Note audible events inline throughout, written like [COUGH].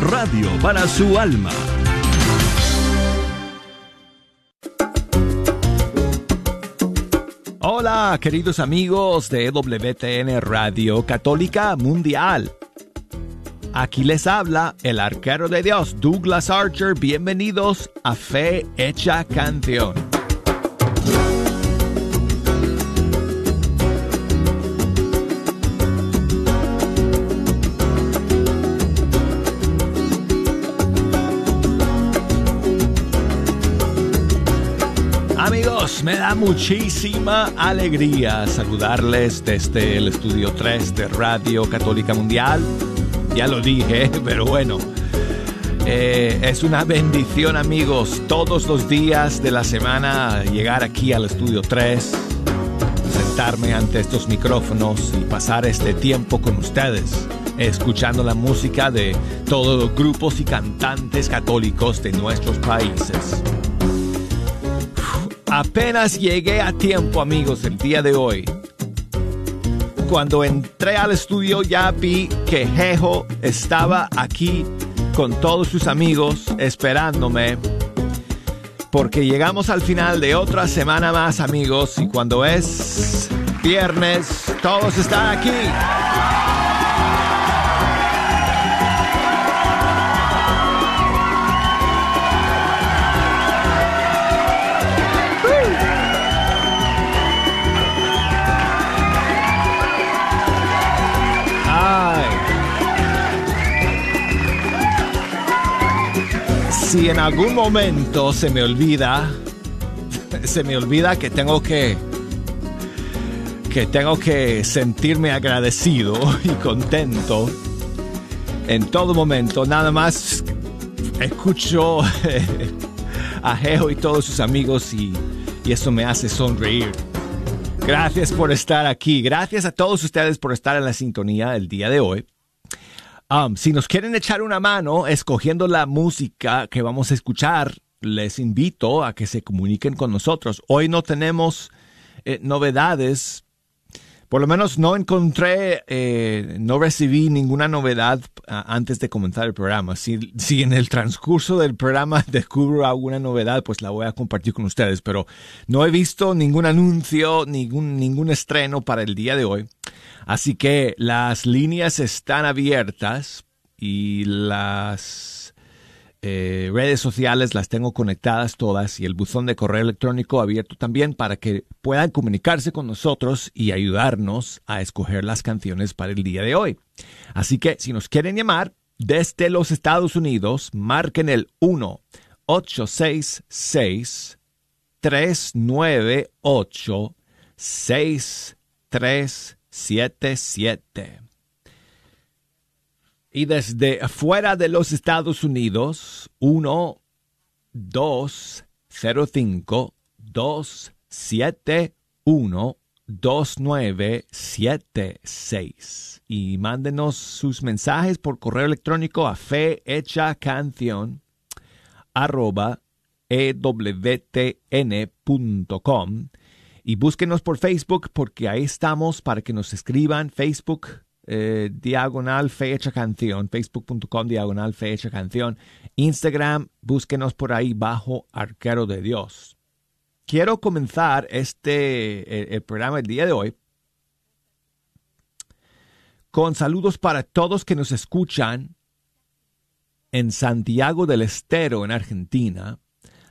Radio para su alma. Hola, queridos amigos de WTN Radio Católica Mundial. Aquí les habla el arquero de Dios, Douglas Archer. Bienvenidos a Fe Hecha Canción. Me da muchísima alegría saludarles desde el estudio 3 de Radio Católica Mundial ya lo dije, [LAUGHS] pero bueno. Eh, es una bendición amigos todos los días de la semana llegar aquí al estudio 3, sentarme ante estos micrófonos y pasar este tiempo con ustedes, escuchando la música de todos los grupos y cantantes católicos de nuestros países. Apenas llegué a tiempo amigos el día de hoy cuando entré al estudio ya vi que Jejo estaba aquí con todos sus amigos esperándome. Porque llegamos al final de otra semana más amigos y cuando es viernes todos están aquí. Si en algún momento se me olvida, [LAUGHS] se me olvida que tengo que que tengo que sentirme agradecido [LAUGHS] y contento en todo momento, nada más escucho [LAUGHS] a Geo y todos sus amigos y, y eso me hace sonreír. Gracias por estar aquí, gracias a todos ustedes por estar en la sintonía el día de hoy. Um, si nos quieren echar una mano escogiendo la música que vamos a escuchar, les invito a que se comuniquen con nosotros. Hoy no tenemos eh, novedades, por lo menos no encontré, eh, no recibí ninguna novedad antes de comenzar el programa. Si, si en el transcurso del programa [LAUGHS] descubro alguna novedad, pues la voy a compartir con ustedes, pero no he visto ningún anuncio, ningún, ningún estreno para el día de hoy. Así que las líneas están abiertas y las eh, redes sociales las tengo conectadas todas y el buzón de correo electrónico abierto también para que puedan comunicarse con nosotros y ayudarnos a escoger las canciones para el día de hoy. Así que si nos quieren llamar desde los Estados Unidos, marquen el 1 866 398 63 77. Y desde afuera de los Estados Unidos, 1 2 0 5 2 7 1 2 9 7 6. Y mándenos sus mensajes por correo electrónico a fe hecha canción arroba ewtn.com y búsquenos por Facebook porque ahí estamos para que nos escriban. Facebook eh, diagonal fecha canción, facebook.com diagonal fecha canción. Instagram, búsquenos por ahí bajo arquero de Dios. Quiero comenzar este el, programa el día de hoy con saludos para todos que nos escuchan en Santiago del Estero, en Argentina,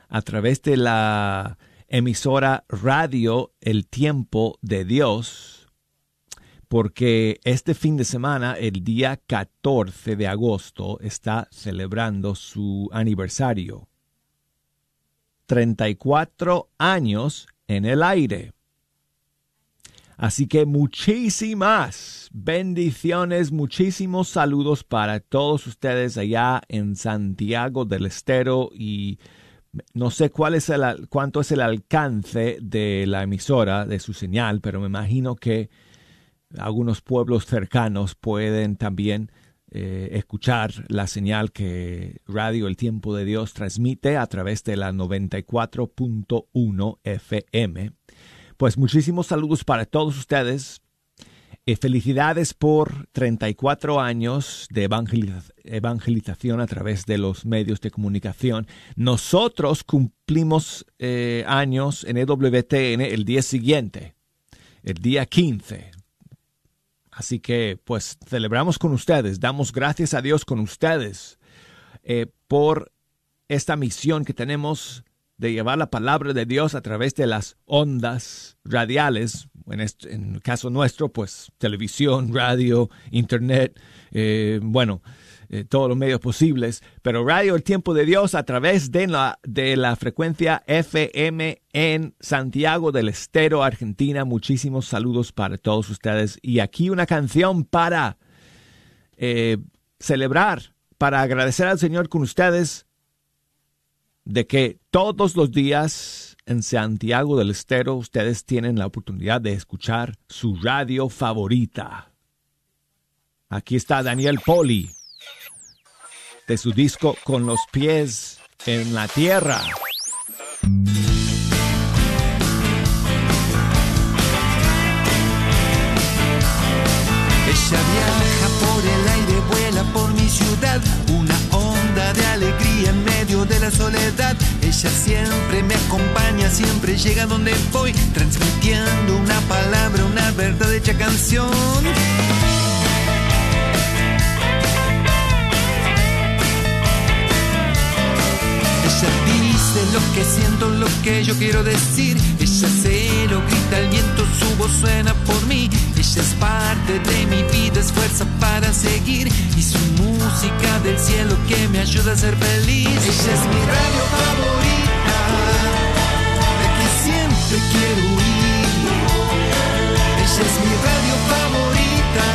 a través de la emisora Radio El Tiempo de Dios, porque este fin de semana, el día 14 de agosto, está celebrando su aniversario. 34 años en el aire. Así que muchísimas bendiciones, muchísimos saludos para todos ustedes allá en Santiago del Estero y no sé cuál es el, cuánto es el alcance de la emisora, de su señal, pero me imagino que algunos pueblos cercanos pueden también eh, escuchar la señal que Radio El Tiempo de Dios transmite a través de la 94.1 FM. Pues muchísimos saludos para todos ustedes Eh, felicidades por 34 años de evangelización a través de los medios de comunicación. Nosotros cumplimos eh, años en EWTN el día siguiente, el día 15. Así que pues celebramos con ustedes, damos gracias a Dios con ustedes eh, por esta misión que tenemos de llevar la palabra de Dios a través de las ondas radiales, en, en el caso nuestro, pues televisión, radio, internet, eh, bueno, eh, todos los medios posibles, pero Radio El Tiempo de Dios a través de la, de la frecuencia FM en Santiago del Estero, Argentina. Muchísimos saludos para todos ustedes. Y aquí una canción para eh, celebrar, para agradecer al Señor con ustedes de que todos los días en Santiago del Estero ustedes tienen la oportunidad de escuchar su radio favorita. Aquí está Daniel Poli de su disco Con los pies en la tierra. Ella viaja por el aire, vuela por mi ciudad, una onda de alegría en medio de la soledad. Ella siempre me acompaña, siempre llega donde voy, transmitiendo una palabra, una verdad hecha canción. Ella dice lo que siento, lo que yo quiero decir. Ella se lo grita al viento, su voz suena por mí. Ella es parte de mi vida, es fuerza para seguir. Y su música del cielo que me ayuda a ser feliz. Ella es mi radio favorita, de que siempre quiero ir. Ella es mi radio favorita,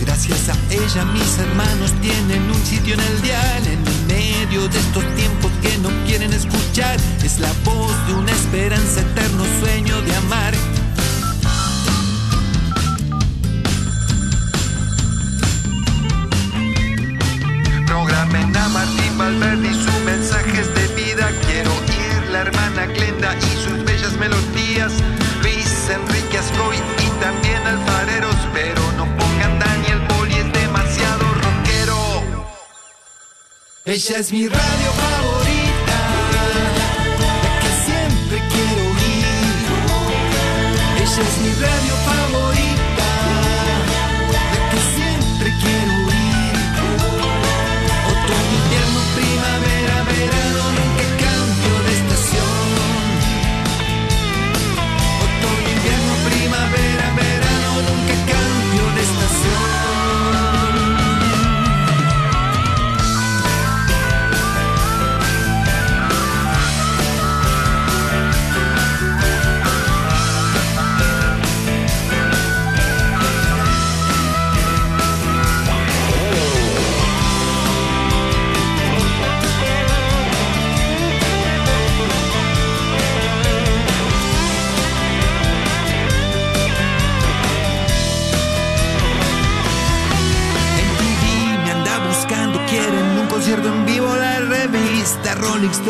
Gracias a ella mis hermanos tienen un sitio en el dial. En el medio de estos tiempos que no quieren escuchar. Es la voz de una esperanza, eterno sueño de amar. Ella es mi radio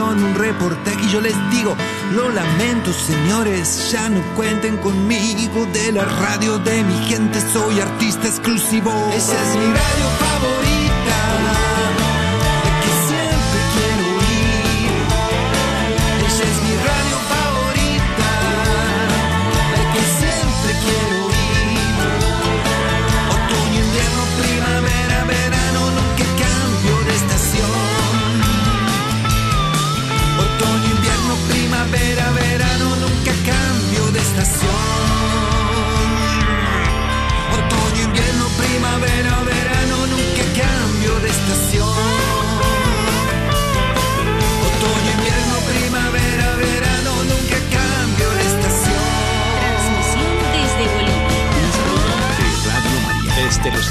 Stone, un reportaje y yo les digo, lo lamento señores, ya no cuenten conmigo de la radio de mi gente, soy artista exclusivo. Esa es mi radio favorita,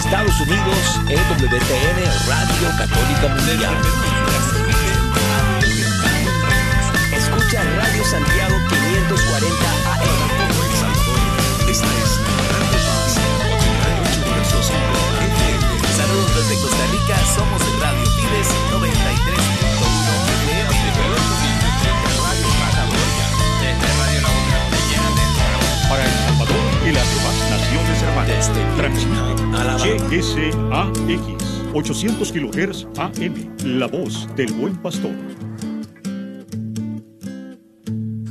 Estados Unidos, EWTN Radio Católica Mundial. Escucha Radio Santiago 540 AM. El. Esta es Radio Paz, 88.5 FM. Saludos desde Costa Rica, somos Radio Fides hermanas. Desde Transmite Alabama. GSAX 800 kHz AM. La voz del buen pastor.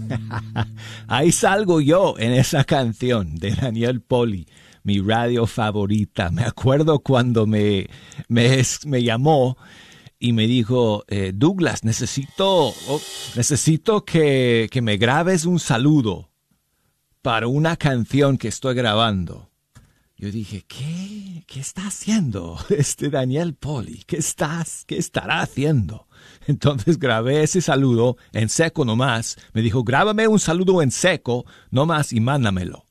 [LAUGHS] Ahí salgo yo en esa canción de Daniel Poli, mi radio favorita. Me acuerdo cuando me, me, me llamó y me dijo, eh, Douglas, necesito, oh, necesito que, que me grabes un saludo para una canción que estoy grabando. Yo dije, ¿qué? ¿Qué está haciendo [LAUGHS] este Daniel Poli? ¿Qué estás? ¿Qué estará haciendo? [LAUGHS] Entonces grabé ese saludo en seco nomás. Me dijo, grábame un saludo en seco nomás y mándamelo.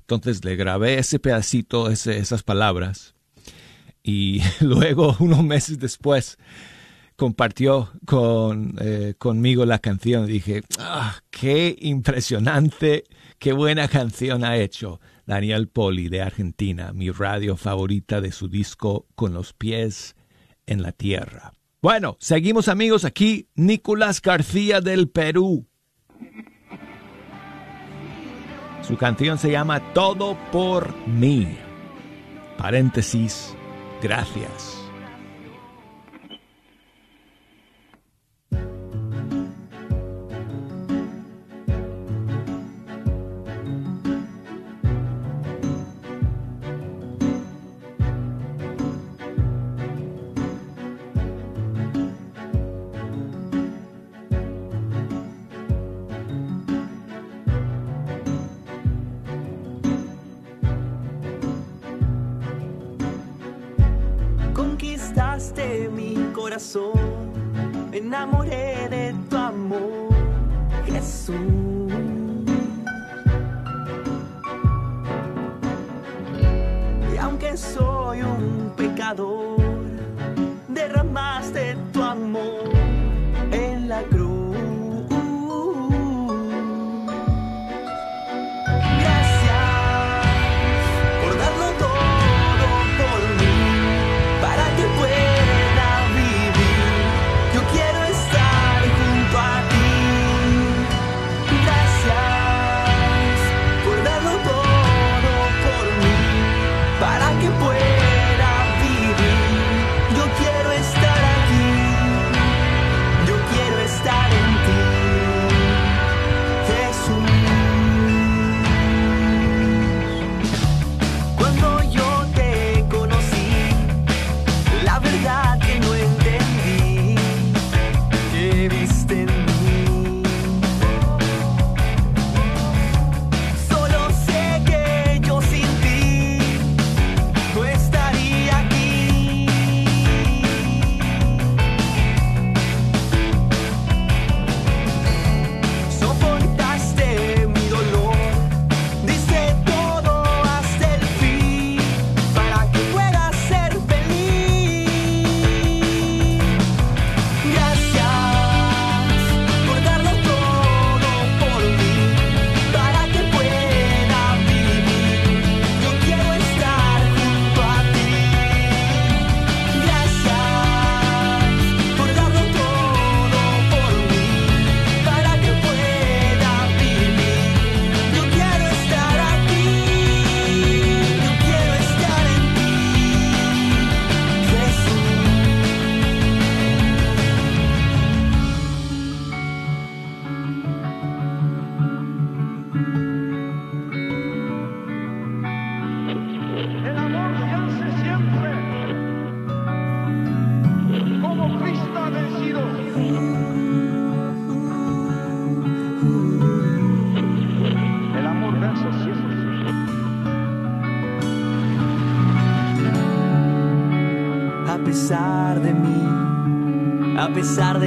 Entonces le grabé ese pedacito, ese- esas palabras. Y [LAUGHS] luego, unos meses después, compartió con, eh, conmigo la canción. Dije, ah, qué impresionante, qué buena canción ha hecho Daniel Poli de Argentina, mi radio favorita de su disco Con los pies en la tierra. Bueno, seguimos amigos aquí, Nicolás García del Perú. Su canción se llama Todo por mí. Paréntesis, gracias.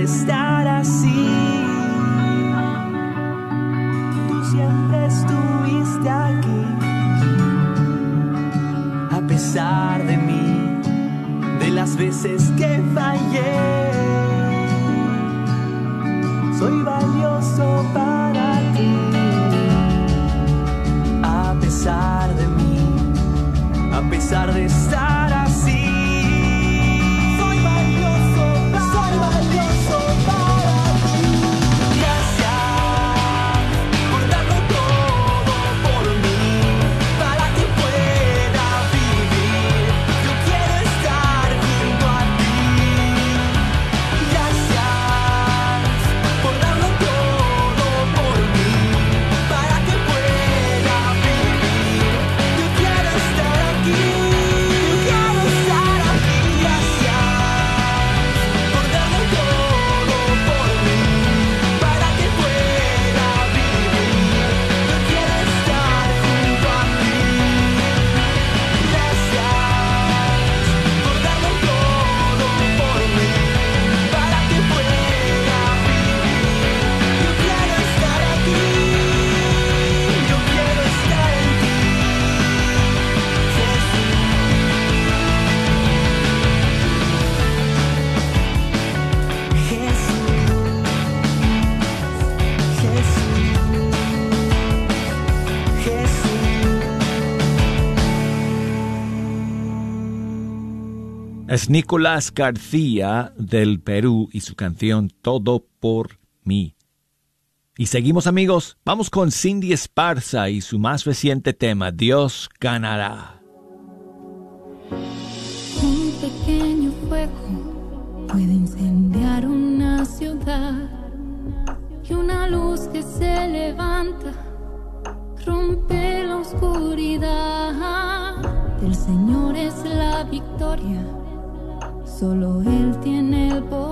estar así. Tú siempre estuviste aquí, a pesar de mí, de las veces que fallé. Soy valioso para ti, a pesar de mí, a pesar de estar Es Nicolás García del Perú y su canción Todo por mí. Y seguimos amigos, vamos con Cindy Esparza y su más reciente tema, Dios ganará. Un pequeño fuego puede incendiar una ciudad y una luz que se levanta rompe la oscuridad. Del Señor es la victoria solo Él tiene el poder.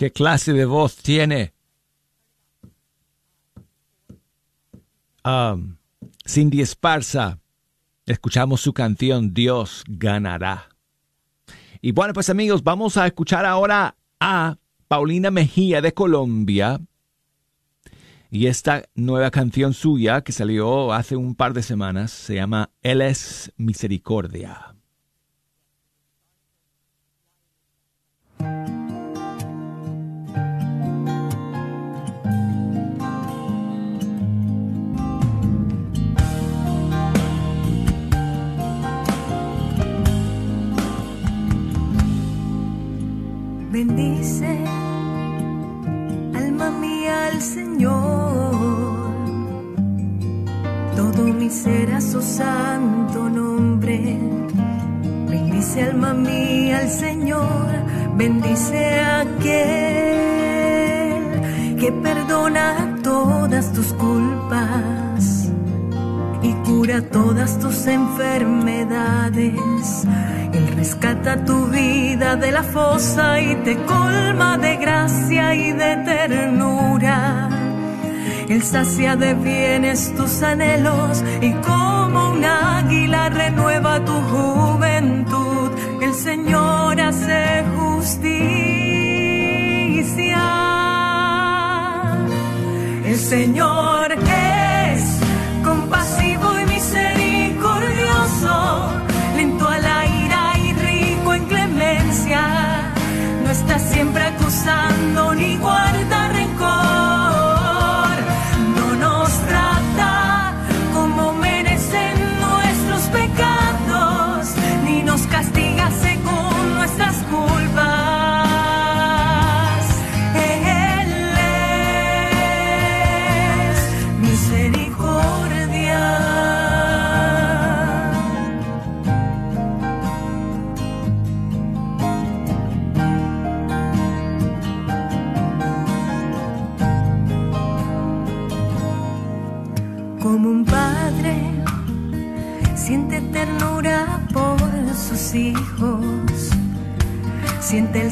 ¿Qué clase de voz tiene? Um, Cindy Esparza. Escuchamos su canción Dios ganará. Y bueno, pues amigos, vamos a escuchar ahora a Paulina Mejía de Colombia. Y esta nueva canción suya que salió hace un par de semanas se llama Él es Misericordia. Bendice, alma mía, al Señor. Todo mi ser a su santo nombre. Bendice, alma mía, al Señor. Bendice a aquel que perdona todas tus culpas cura todas tus enfermedades. Él rescata tu vida de la fosa y te colma de gracia y de ternura. Él sacia de bienes tus anhelos y como un águila renueva tu juventud. El Señor hace justicia. El Señor es siempre acusando ni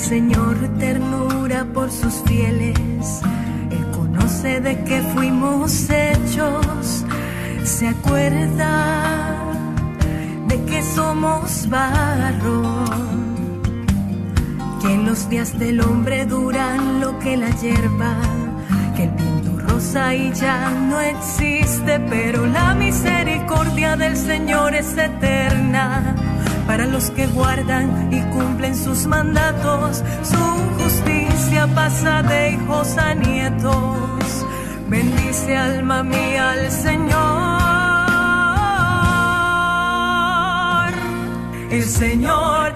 Señor ternura por sus fieles. Él conoce de qué fuimos hechos. Se acuerda de que somos barro. Que los días del hombre duran lo que la hierba. Que el viento rosa y ya no existe. Pero la misericordia del Señor es eterna para los que guardan y cumplen sus mandatos. Su justicia pasa de hijos a nietos. Bendice alma mía al Señor. El Señor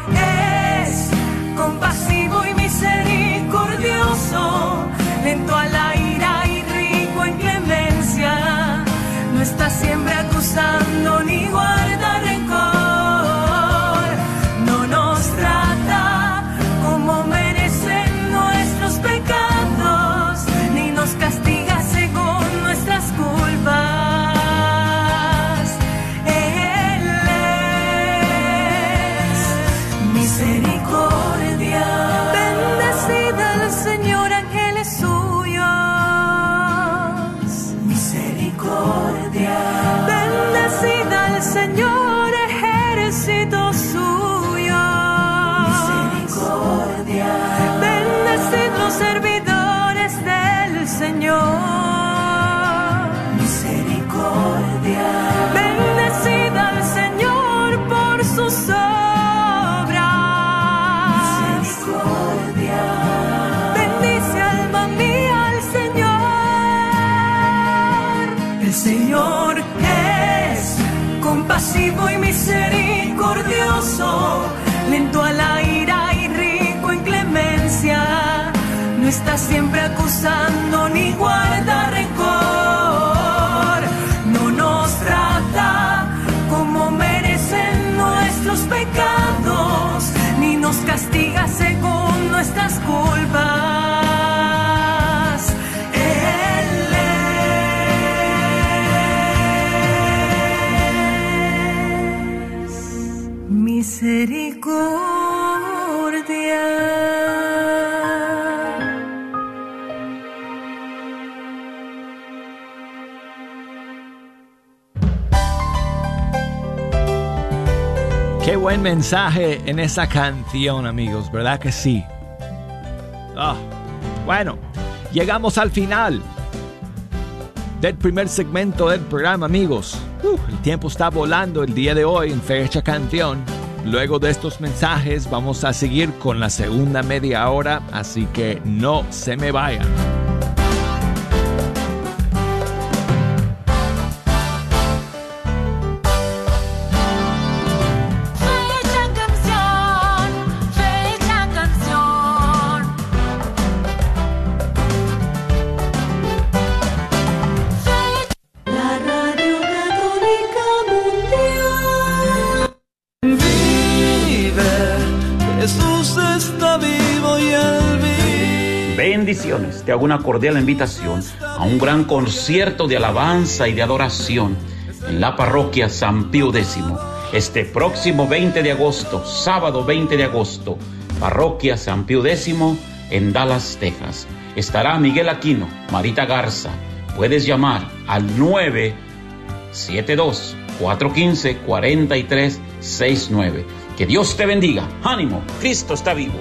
es compasivo y misericordioso, lento a la ira y rico en clemencia. No está siempre acusando ni guarda siempre acusando ni guarda Mensaje en esa canción, amigos, ¿verdad que sí? Ah, bueno, llegamos al final del primer segmento del programa, amigos. Uh, el tiempo está volando el día de hoy en Fecha Canción. Luego de estos mensajes vamos a seguir con la segunda media hora, así que no se me vayan. Te hago una cordial invitación a un gran concierto de alabanza y de adoración en la parroquia San Pío X. Este próximo 20 de agosto, sábado 20 de agosto, parroquia San Pío X en Dallas, Texas. Estará Miguel Aquino, Marita Garza. Puedes llamar al 972 415 4369. Que Dios te bendiga. Ánimo, Cristo está vivo.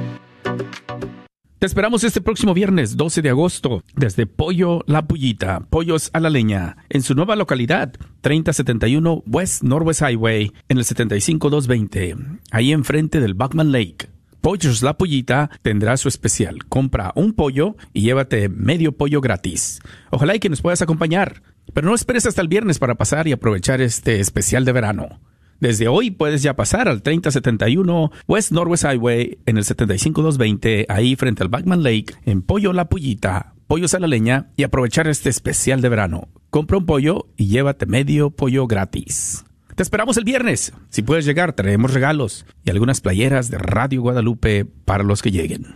Te esperamos este próximo viernes 12 de agosto desde Pollo La Pullita, Pollos a la Leña, en su nueva localidad, 3071 West Northwest Highway, en el 75220, ahí enfrente del Buckman Lake. Pollos La Pullita tendrá su especial. Compra un pollo y llévate medio pollo gratis. Ojalá y que nos puedas acompañar. Pero no esperes hasta el viernes para pasar y aprovechar este especial de verano. Desde hoy puedes ya pasar al 3071 West Northwest Highway en el 75220, ahí frente al Backman Lake, en Pollo La Pullita, pollos a la leña y aprovechar este especial de verano. Compra un pollo y llévate medio pollo gratis. Te esperamos el viernes. Si puedes llegar, traemos regalos y algunas playeras de Radio Guadalupe para los que lleguen.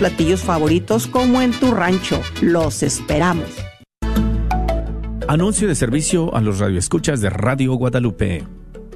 platillos favoritos como en tu rancho. Los esperamos. Anuncio de servicio a los radioescuchas de Radio Guadalupe.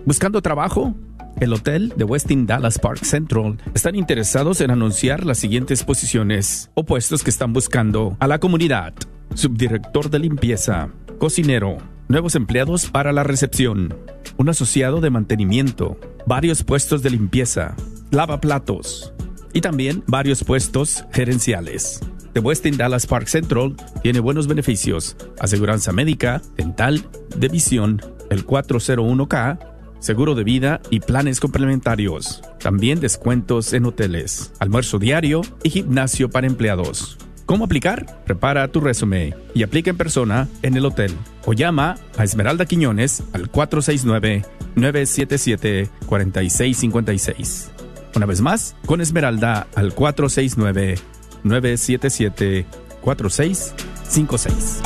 ¿Buscando trabajo? El hotel de Westin Dallas Park Central están interesados en anunciar las siguientes posiciones o puestos que están buscando a la comunidad. Subdirector de limpieza, cocinero, nuevos empleados para la recepción, un asociado de mantenimiento, varios puestos de limpieza, lavaplatos y también varios puestos gerenciales. The Westin Dallas Park Central tiene buenos beneficios, aseguranza médica, dental, de visión, el 401k, seguro de vida y planes complementarios. También descuentos en hoteles, almuerzo diario y gimnasio para empleados. ¿Cómo aplicar? Prepara tu resumen y aplica en persona en el hotel o llama a Esmeralda Quiñones al 469-977-4656. Una vez más, con Esmeralda al 469-977-4656.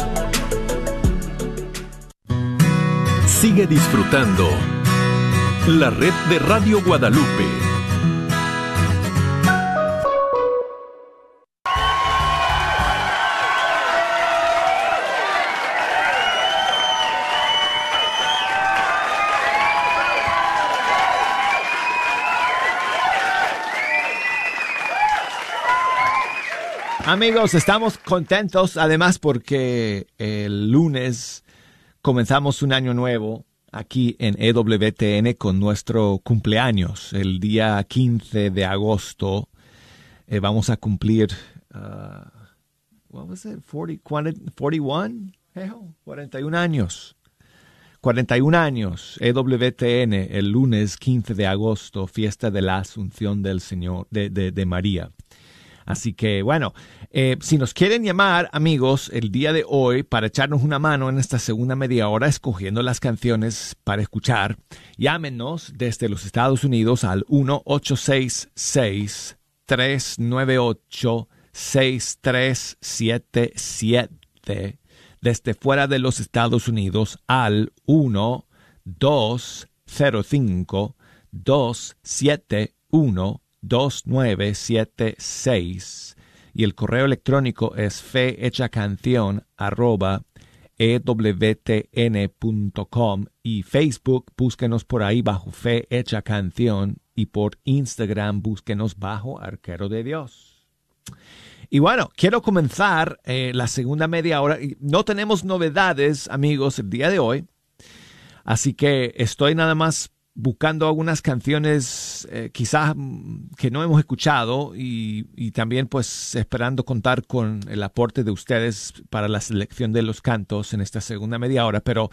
Sigue disfrutando la red de Radio Guadalupe. Amigos, estamos contentos además porque el lunes comenzamos un año nuevo aquí en EWTN con nuestro cumpleaños. El día 15 de agosto eh, vamos a cumplir, uh, what was it, 40, 41? Ejo, 41 años. 41 años, EWTN, el lunes 15 de agosto, fiesta de la Asunción del Señor, de, de, de María. Así que, bueno, eh, si nos quieren llamar, amigos, el día de hoy para echarnos una mano en esta segunda media hora escogiendo las canciones para escuchar, llámenos desde los Estados Unidos al 1-866-398-6377. Desde fuera de los Estados Unidos al 1-205-271. 2976 y el correo electrónico es fehechacanción arroba ewtn.com y Facebook búsquenos por ahí bajo Fe Hecha Canción y por Instagram búsquenos bajo Arquero de Dios. Y bueno, quiero comenzar eh, la segunda media hora. No tenemos novedades, amigos, el día de hoy. Así que estoy nada más buscando algunas canciones eh, quizás mm, que no hemos escuchado y, también pues esperando contar con el aporte de ustedes para la selección de los cantos en esta segunda media hora. Pero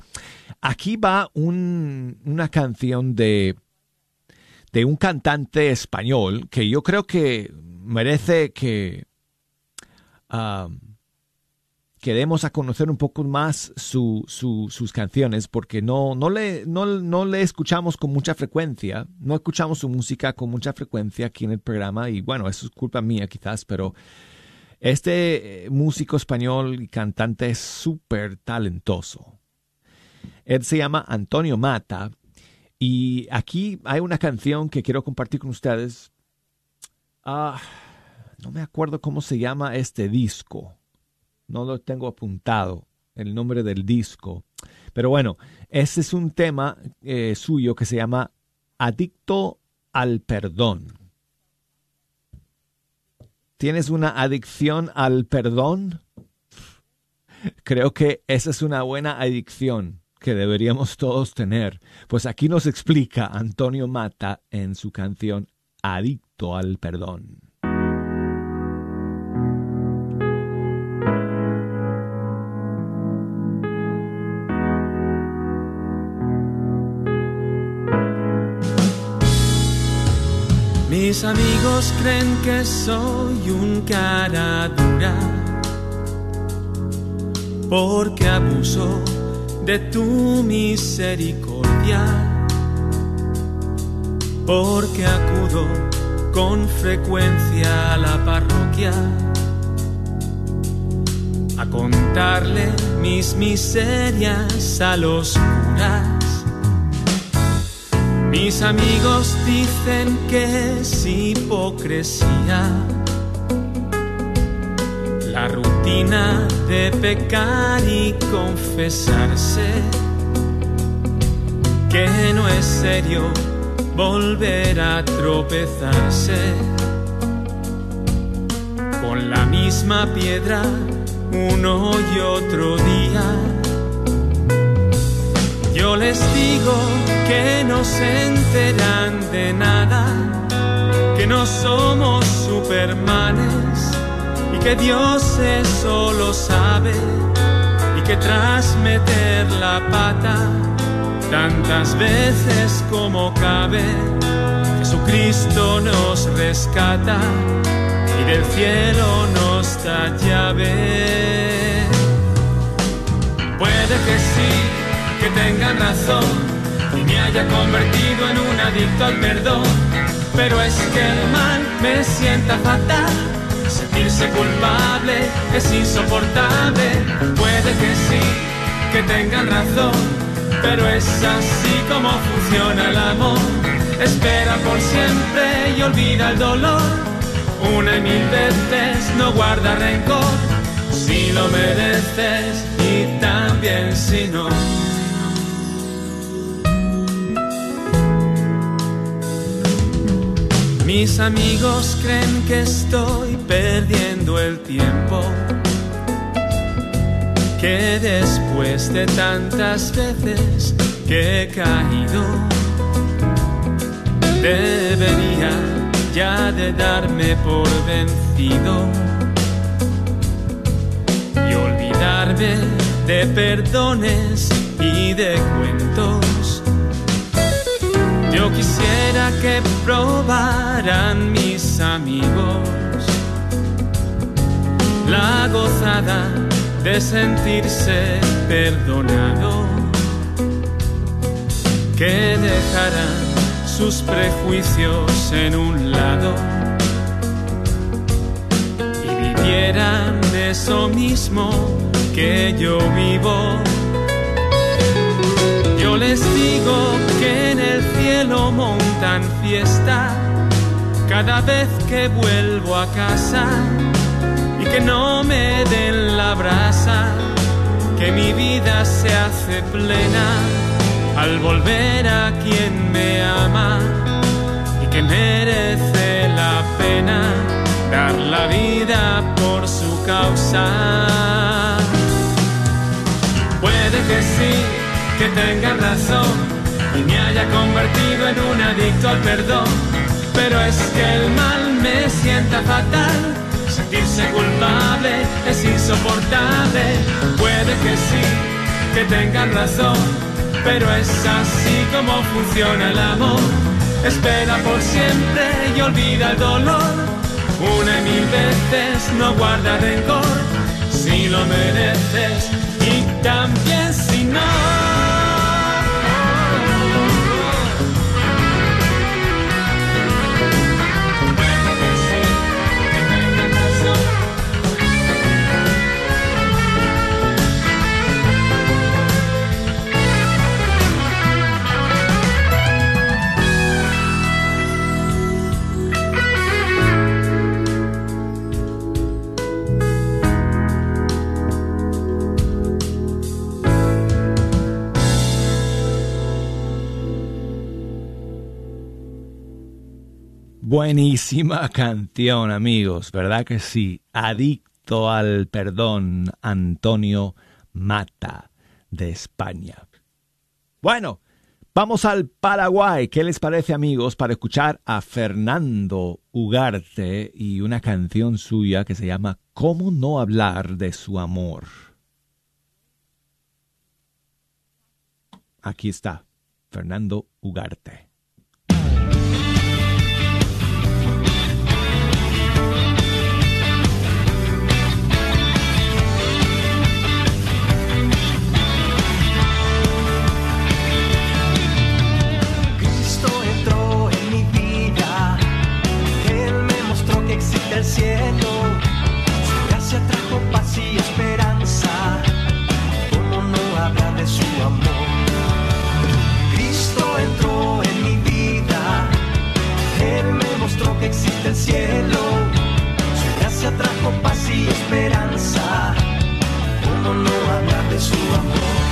aquí va un, una canción de, de un cantante español que yo creo que merece que... Um, que demos a conocer un poco más su, su, sus canciones, porque no, no, le, no, no, le escuchamos con mucha frecuencia, no escuchamos su música con mucha frecuencia aquí en el programa, y bueno, eso es culpa mía quizás, pero este músico español y cantante es súper talentoso. Él se llama Antonio Mata, y aquí hay una canción que quiero compartir con ustedes. Ah, no me acuerdo cómo se llama este disco no lo tengo apuntado, el nombre del disco. Pero bueno, ese es un tema eh, suyo que se llama Adicto al Perdón. ¿Tienes una adicción al perdón? [LAUGHS] Creo que esa es una buena adicción que deberíamos todos tener. Pues aquí nos explica Antonio Mata en su canción Adicto al Perdón. Mis amigos creen que soy un cara dura porque abuso de tu misericordia, porque acudo con frecuencia a la parroquia a contarle mis miserias a los curas. Mis amigos dicen que es hipocresía. La rutina de pecar y confesarse, que no es serio volver a tropezarse. Con la misma piedra uno y otro día. Yo les digo que no se enteran de nada, que no somos supermanes y que Dios eso lo sabe y que tras meter la pata tantas veces como cabe, Jesucristo nos rescata y del cielo nos da llave. Que tengan razón y me haya convertido en un adicto al perdón. Pero es que el mal me sienta fatal. Sentirse culpable es insoportable. Puede que sí, que tengan razón. Pero es así como funciona el amor. Espera por siempre y olvida el dolor. Una y mil veces no guarda rencor. Si lo mereces y también si no. Mis amigos creen que estoy perdiendo el tiempo, que después de tantas veces que he caído, debería ya de darme por vencido y olvidarme de perdones y de cuentos. Yo quisiera que probaran mis amigos la gozada de sentirse perdonado, que dejaran sus prejuicios en un lado y vivieran eso mismo que yo vivo. Les digo que en el cielo montan fiesta cada vez que vuelvo a casa y que no me den la brasa, que mi vida se hace plena al volver a quien me ama y que merece la pena dar la vida por su causa. Puede que sí, que tenga razón y me haya convertido en un adicto al perdón, pero es que el mal me sienta fatal. Sentirse culpable es insoportable. Puede que sí, que tengan razón, pero es así como funciona el amor. Espera por siempre y olvida el dolor. Una y mil veces no guarda rencor si lo mereces y también si no. Buenísima [LAUGHS] canción, amigos, ¿verdad que sí? Adicto al perdón, Antonio Mata, de España. Bueno, vamos al Paraguay. ¿Qué les parece, amigos, para escuchar a Fernando Ugarte y una canción suya que se llama ¿Cómo no hablar de su amor? Aquí está, Fernando Ugarte. Cielo, su gracia trajo paz y esperanza, ¿cómo no hablar de su amor?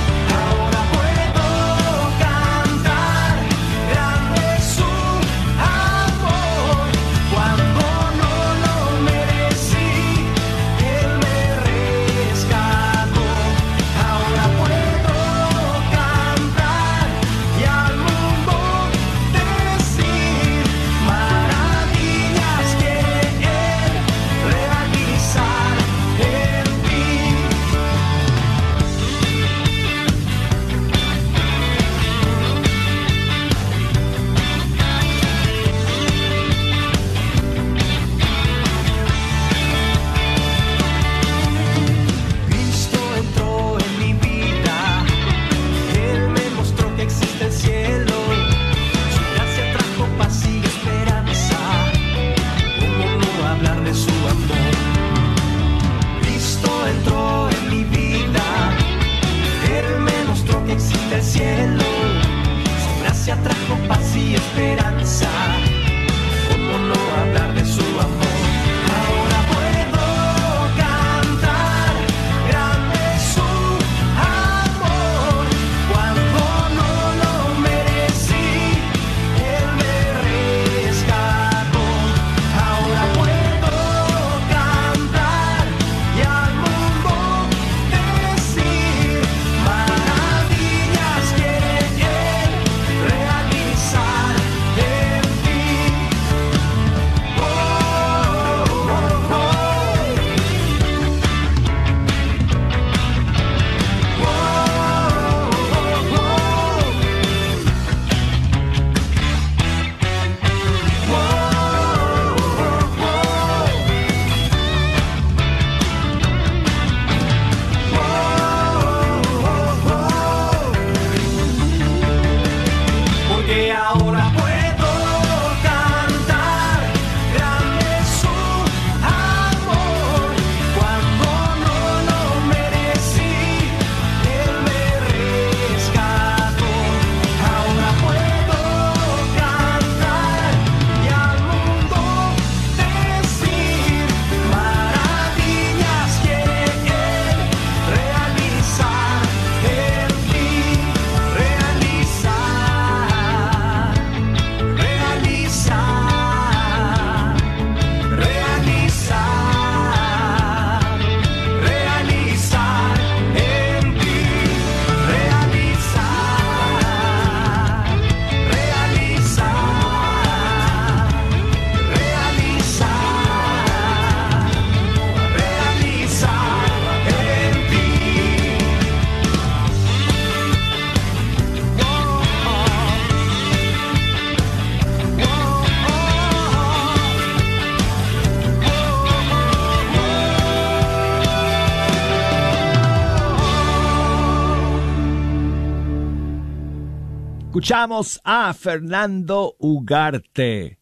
Escuchamos a Fernando Ugarte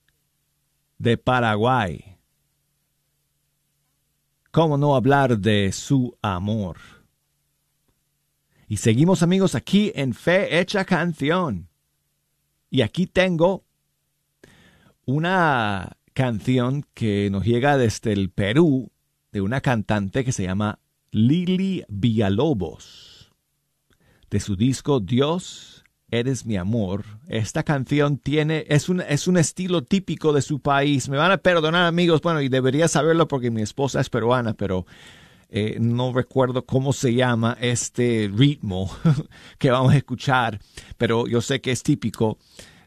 de Paraguay. ¿Cómo no hablar de su amor? Y seguimos amigos aquí en Fe Hecha Canción. Y aquí tengo una canción que nos llega desde el Perú de una cantante que se llama Lili Villalobos. De su disco Dios, eres mi amor. Esta canción tiene, es un, es un estilo típico de su país. Me van a perdonar amigos, bueno, y debería saberlo porque mi esposa es peruana, pero eh, no recuerdo cómo se llama este ritmo [LAUGHS] que vamos a escuchar, pero yo sé que es típico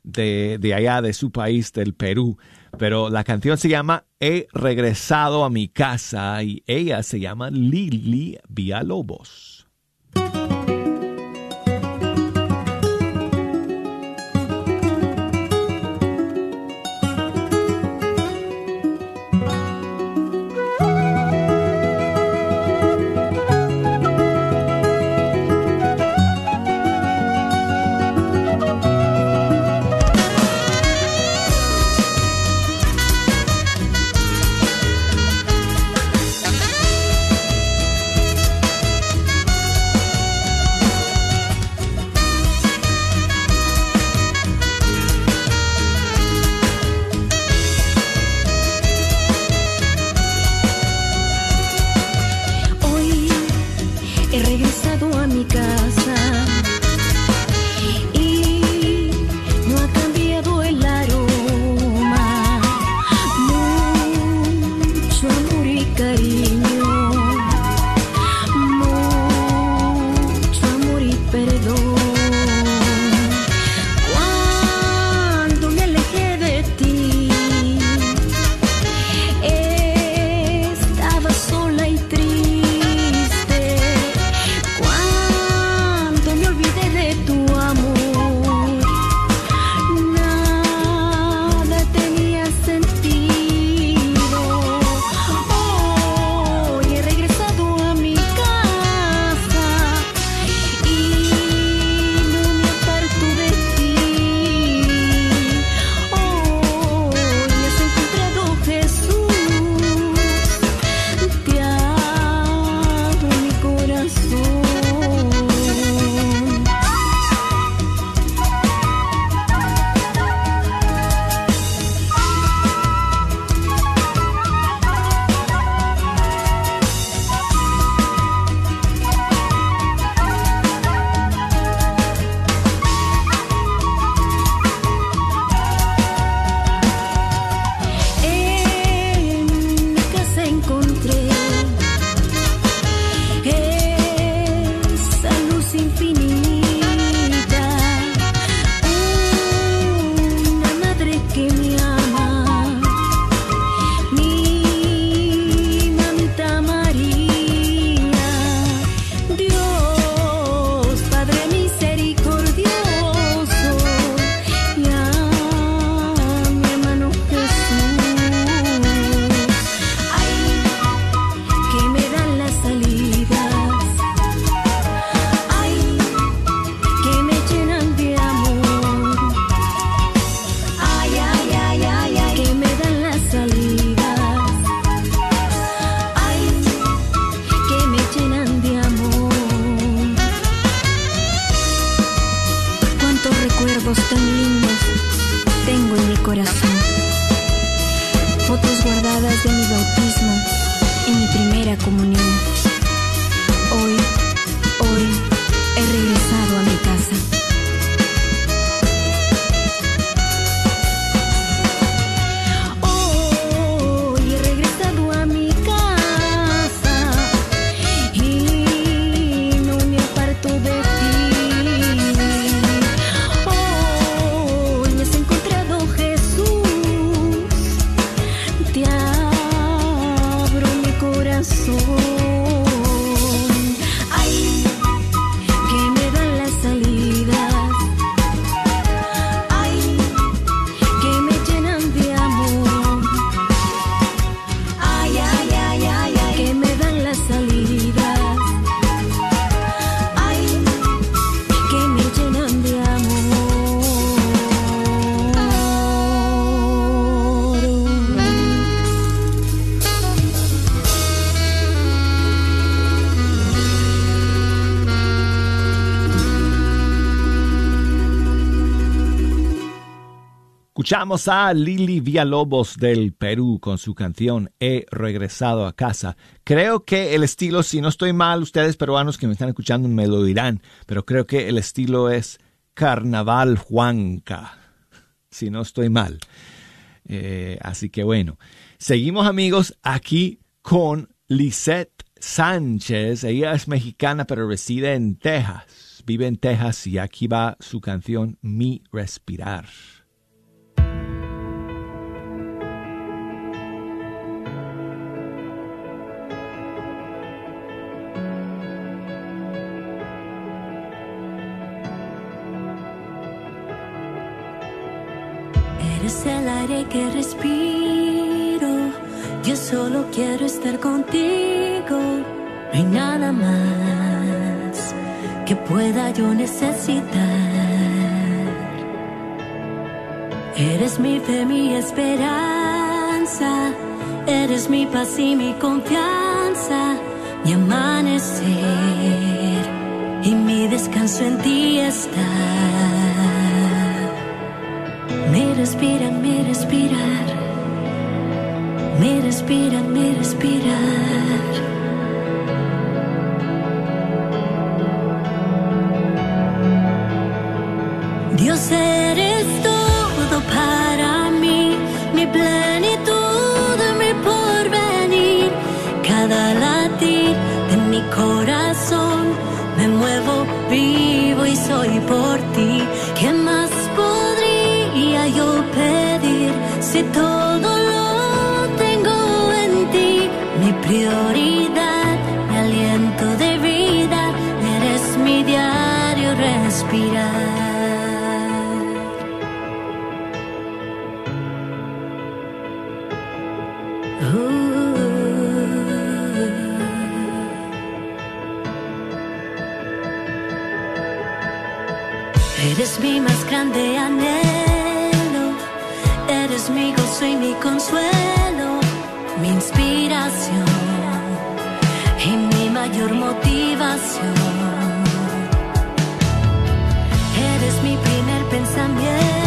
de, de allá, de su país, del Perú. Pero la canción se llama He regresado a mi casa y ella se llama Lili Villalobos. Escuchamos a Lili Villalobos del Perú con su canción He regresado a casa. Creo que el estilo, si no estoy mal, ustedes peruanos que me están escuchando me lo dirán, pero creo que el estilo es Carnaval Juanca, si no estoy mal. Eh, así que bueno, seguimos amigos aquí con Lisette Sánchez. Ella es mexicana pero reside en Texas. Vive en Texas y aquí va su canción Mi Respirar. Eres el aire que respiro. Yo solo quiero estar contigo. No hay nada más que pueda yo necesitar. Eres mi fe, mi esperanza. Eres mi paz y mi confianza. Mi amanecer y mi descanso en ti está. Me respiran, me respirar. Me respiran, me respirar. Dios eres Eres mi más grande anhelo, eres mi gozo y mi consuelo, mi inspiración y mi mayor motivación. Eres mi primer pensamiento,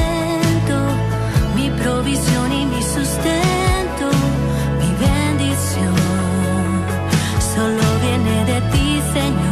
Señor.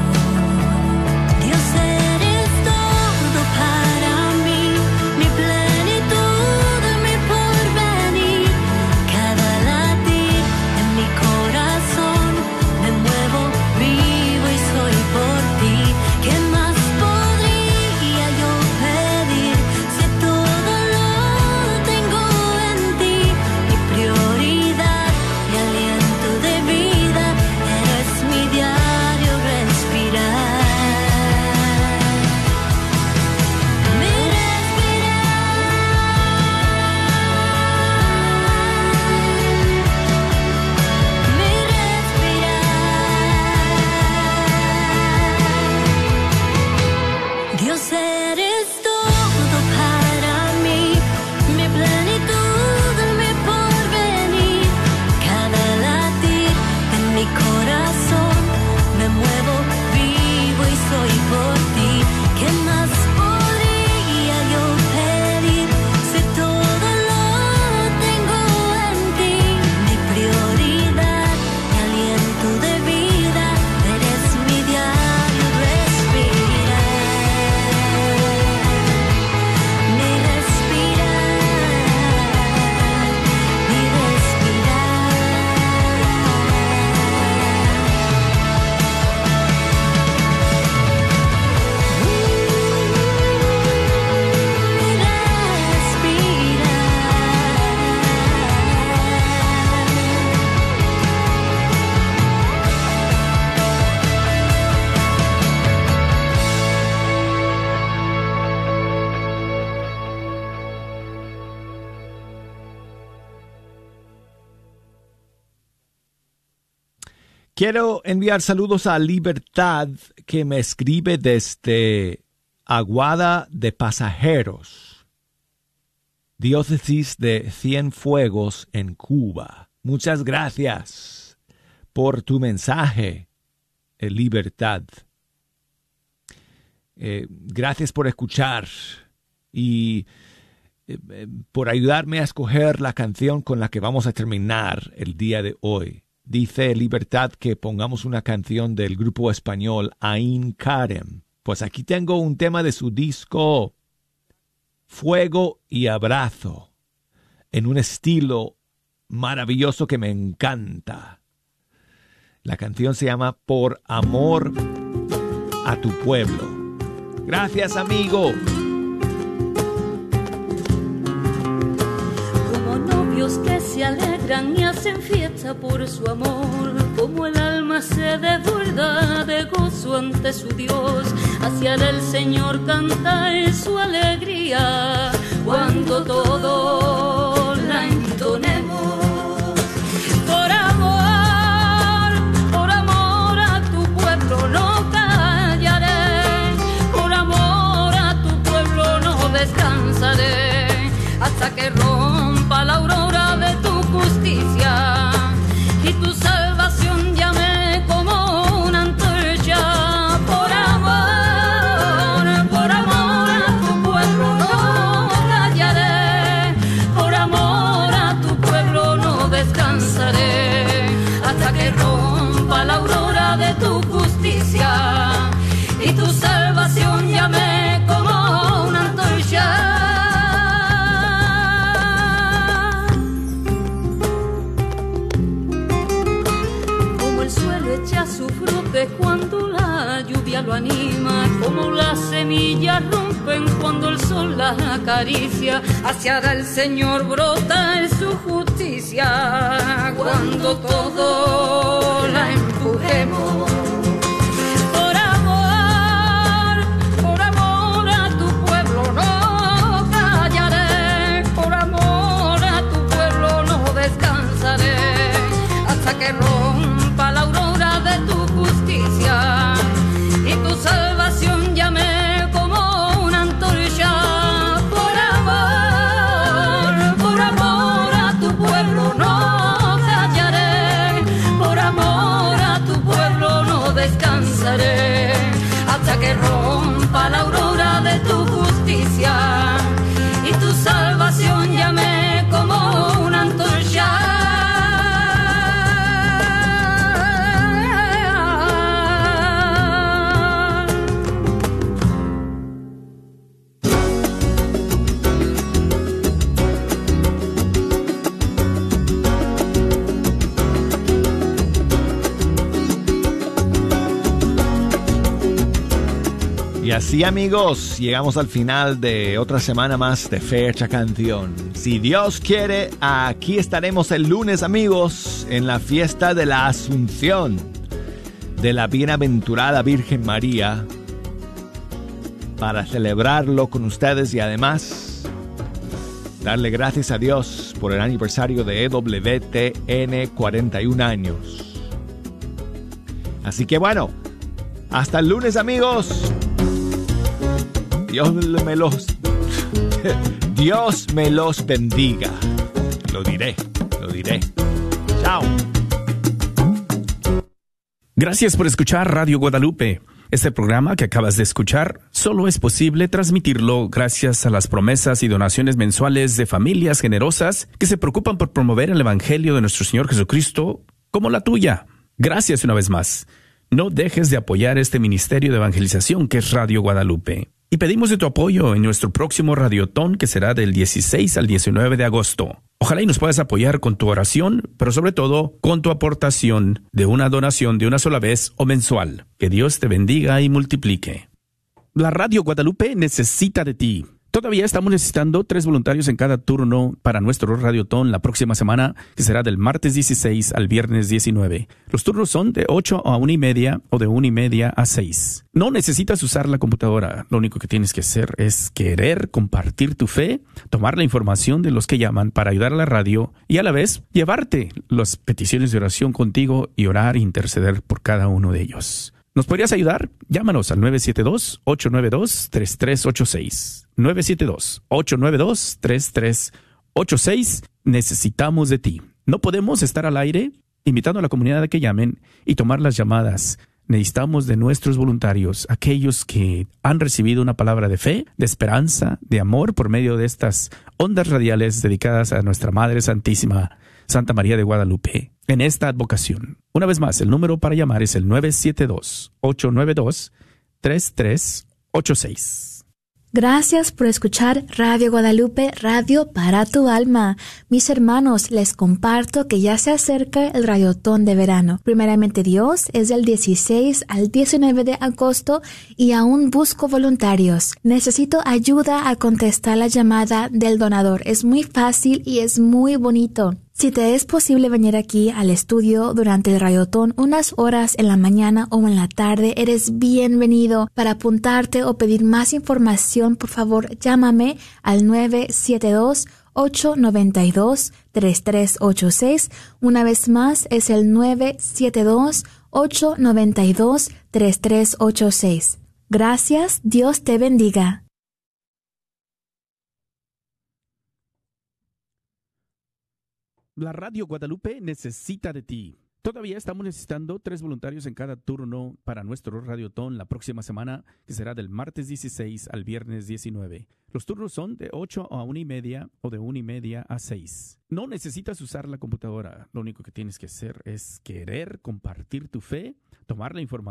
Quiero enviar saludos a Libertad que me escribe desde Aguada de Pasajeros, diócesis de Cienfuegos en Cuba. Muchas gracias por tu mensaje, eh, Libertad. Eh, gracias por escuchar y eh, por ayudarme a escoger la canción con la que vamos a terminar el día de hoy. Dice Libertad que pongamos una canción del grupo español Ain Karem. Pues aquí tengo un tema de su disco Fuego y Abrazo, en un estilo maravilloso que me encanta. La canción se llama Por Amor a tu Pueblo. Gracias, amigo. Como novios se alegran y hacen fiesta por su amor, como el alma se desborda de gozo ante su Dios, hacia el Señor canta en su alegría, cuando todo rompen cuando el sol las acaricia, hacia el Señor brota en su justicia, cuando todo la empujemos. Así amigos, llegamos al final de otra semana más de Fecha Canción. Si Dios quiere, aquí estaremos el lunes amigos en la fiesta de la Asunción de la Bienaventurada Virgen María para celebrarlo con ustedes y además darle gracias a Dios por el aniversario de EWTN 41 años. Así que bueno, hasta el lunes amigos. Dios me los Dios me los bendiga. Lo diré, lo diré. Chao. Gracias por escuchar Radio Guadalupe. Este programa que acabas de escuchar solo es posible transmitirlo gracias a las promesas y donaciones mensuales de familias generosas que se preocupan por promover el Evangelio de nuestro Señor Jesucristo como la tuya. Gracias una vez más. No dejes de apoyar este ministerio de evangelización que es Radio Guadalupe. Y pedimos de tu apoyo en nuestro próximo Radiotón que será del 16 al 19 de agosto. Ojalá y nos puedas apoyar con tu oración, pero sobre todo con tu aportación de una donación de una sola vez o mensual. Que Dios te bendiga y multiplique. La Radio Guadalupe necesita de ti. Todavía estamos necesitando tres voluntarios en cada turno para nuestro radiotón la próxima semana, que será del martes 16 al viernes 19. Los turnos son de 8 a 1 y media o de 1 y media a 6. No necesitas usar la computadora. Lo único que tienes que hacer es querer compartir tu fe, tomar la información de los que llaman para ayudar a la radio y a la vez llevarte las peticiones de oración contigo y orar e interceder por cada uno de ellos. ¿Nos podrías ayudar? Llámanos al 972-892-3386. 972-892-3386. Necesitamos de ti. No podemos estar al aire invitando a la comunidad a que llamen y tomar las llamadas. necesitamos de nuestros voluntarios, aquellos que han recibido una palabra de fe, de esperanza, de amor por medio de estas ondas radiales dedicadas a nuestra Madre Santísima, Santa María de Guadalupe, en esta advocación. Una vez más, el número para llamar es el 972-892-3386. Gracias por escuchar Radio Guadalupe, Radio para tu alma. Mis hermanos, les comparto que ya se acerca el Radiotón de verano. Primeramente Dios es del 16 al 19 de agosto y aún busco voluntarios. Necesito ayuda a contestar la llamada del donador. Es muy fácil y es muy bonito. Si te es posible venir aquí al estudio durante el rayotón unas horas en la mañana o en la tarde, eres bienvenido. Para apuntarte o pedir más información, por favor, llámame al 972 892 3386. Una vez más, es el 972 892 3386. Gracias, Dios te bendiga. La Radio Guadalupe necesita de ti. Todavía estamos necesitando tres voluntarios en cada turno para nuestro radiotón la próxima semana, que será del martes 16 al viernes 19. Los turnos son de 8 a 1 y media o de 1 y media a 6. No necesitas usar la computadora. Lo único que tienes que hacer es querer compartir tu fe, tomar la información